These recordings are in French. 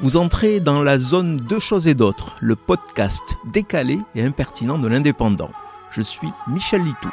Vous entrez dans la zone Deux choses et d'autres, le podcast décalé et impertinent de l'indépendant. Je suis Michel Litou.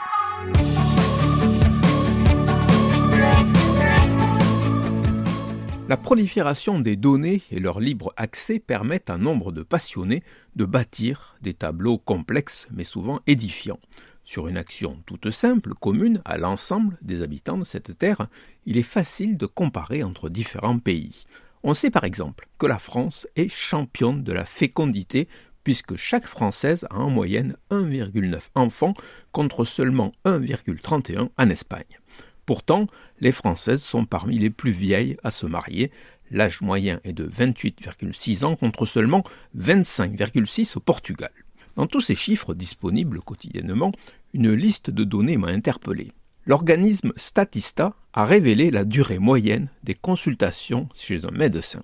La prolifération des données et leur libre accès permettent à nombre de passionnés de bâtir des tableaux complexes mais souvent édifiants. Sur une action toute simple, commune à l'ensemble des habitants de cette terre, il est facile de comparer entre différents pays. On sait par exemple que la France est championne de la fécondité puisque chaque Française a en moyenne 1,9 enfants contre seulement 1,31 en Espagne. Pourtant, les Françaises sont parmi les plus vieilles à se marier. L'âge moyen est de 28,6 ans contre seulement 25,6 au Portugal. Dans tous ces chiffres disponibles quotidiennement, une liste de données m'a interpellé. L'organisme Statista a révélé la durée moyenne des consultations chez un médecin.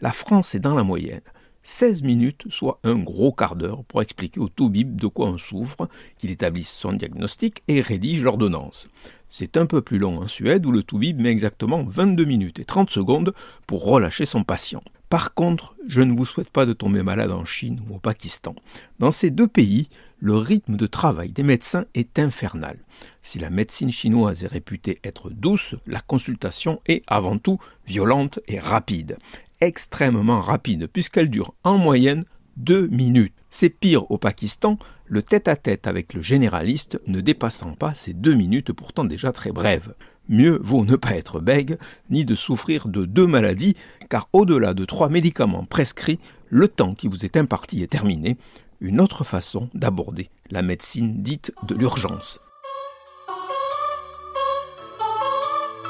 La France est dans la moyenne. 16 minutes, soit un gros quart d'heure, pour expliquer au toubib de quoi on souffre, qu'il établisse son diagnostic et rédige l'ordonnance. C'est un peu plus long en Suède où le toubib met exactement 22 minutes et 30 secondes pour relâcher son patient. Par contre, je ne vous souhaite pas de tomber malade en Chine ou au Pakistan. Dans ces deux pays, le rythme de travail des médecins est infernal. Si la médecine chinoise est réputée être douce, la consultation est avant tout violente et rapide. Extrêmement rapide, puisqu'elle dure en moyenne deux minutes. C'est pire au Pakistan, le tête-à-tête avec le généraliste ne dépassant pas ces deux minutes pourtant déjà très brèves. Mieux vaut ne pas être bègue, ni de souffrir de deux maladies, car au-delà de trois médicaments prescrits, le temps qui vous est imparti est terminé. Une autre façon d'aborder la médecine dite de l'urgence.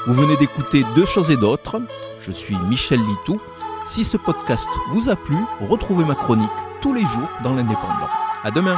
Vous venez d'écouter Deux choses et d'autres. Je suis Michel Litou. Si ce podcast vous a plu, retrouvez ma chronique tous les jours dans l'Indépendant. À demain!